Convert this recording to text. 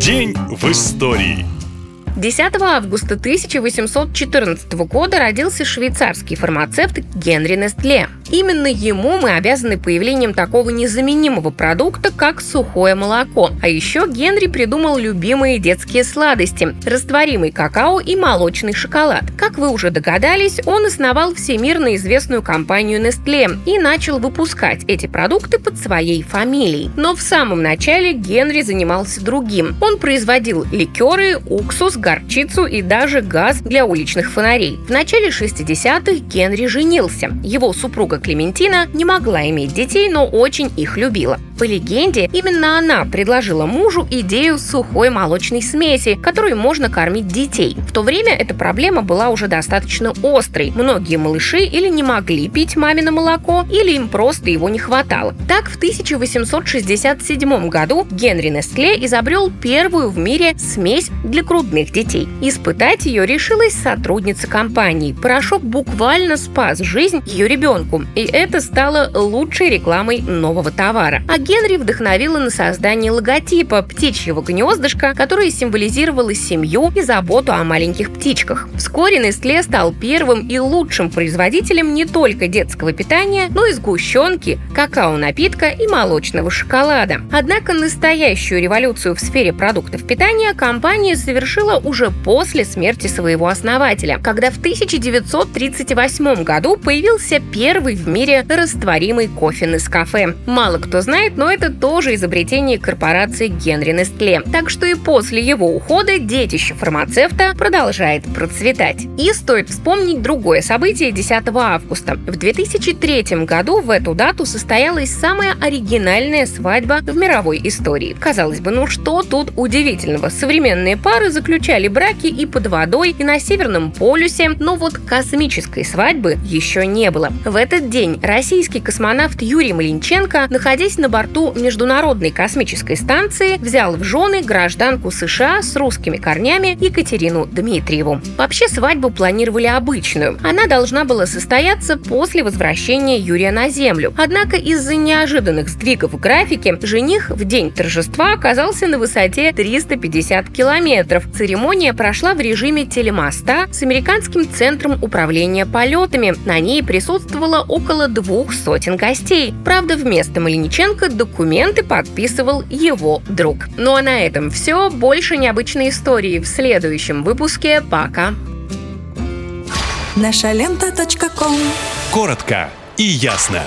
День в истории. 10 августа 1814 года родился швейцарский фармацевт Генри Нестле. Именно ему мы обязаны появлением такого незаменимого продукта, как сухое молоко. А еще Генри придумал любимые детские сладости – растворимый какао и молочный шоколад. Как вы уже догадались, он основал всемирно известную компанию Nestle и начал выпускать эти продукты под своей фамилией. Но в самом начале Генри занимался другим. Он производил ликеры, уксус, горчицу и даже газ для уличных фонарей. В начале 60-х Генри женился. Его супруга Клементина не могла иметь детей, но очень их любила. По легенде, именно она предложила мужу идею сухой молочной смеси, которой можно кормить детей. В то время эта проблема была уже достаточно острой. Многие малыши или не могли пить мамино молоко, или им просто его не хватало. Так, в 1867 году Генри Нестле изобрел первую в мире смесь для грудных детей. Испытать ее решилась сотрудница компании. Порошок буквально спас жизнь ее ребенку, и это стало лучшей рекламой нового товара. А Генри вдохновила на создание логотипа птичьего гнездышка, которое символизировало семью и заботу о маленьких птичках. Вскоре Nestle стал первым и лучшим производителем не только детского питания, но и сгущенки, какао-напитка и молочного шоколада. Однако настоящую революцию в сфере продуктов питания компания совершила уже после смерти своего основателя, когда в 1938 году появился первый в мире растворимый кофе Нескафе. Мало кто знает, но это тоже изобретение корпорации Генри Нестле. Так что и после его ухода детище фармацевта продолжает процветать. И стоит вспомнить другое событие 10 августа. В 2003 году в эту дату состоялась самая оригинальная свадьба в мировой истории. Казалось бы, ну что тут удивительного? Современные пары заключали браки и под водой, и на Северном полюсе, но вот космической свадьбы еще не было. В этот день российский космонавт Юрий Малинченко, находясь на борту Международной космической станции взял в жены гражданку США с русскими корнями Екатерину Дмитриеву. Вообще свадьбу планировали обычную. Она должна была состояться после возвращения Юрия на Землю. Однако из-за неожиданных сдвигов в графике жених в день торжества оказался на высоте 350 километров. Церемония прошла в режиме телемоста с американским центром управления полетами. На ней присутствовало около двух сотен гостей. Правда, вместо Малиниченко документы подписывал его друг. Ну а на этом все. Больше необычной истории в следующем выпуске. Пока. Наша лента. Коротко и ясно.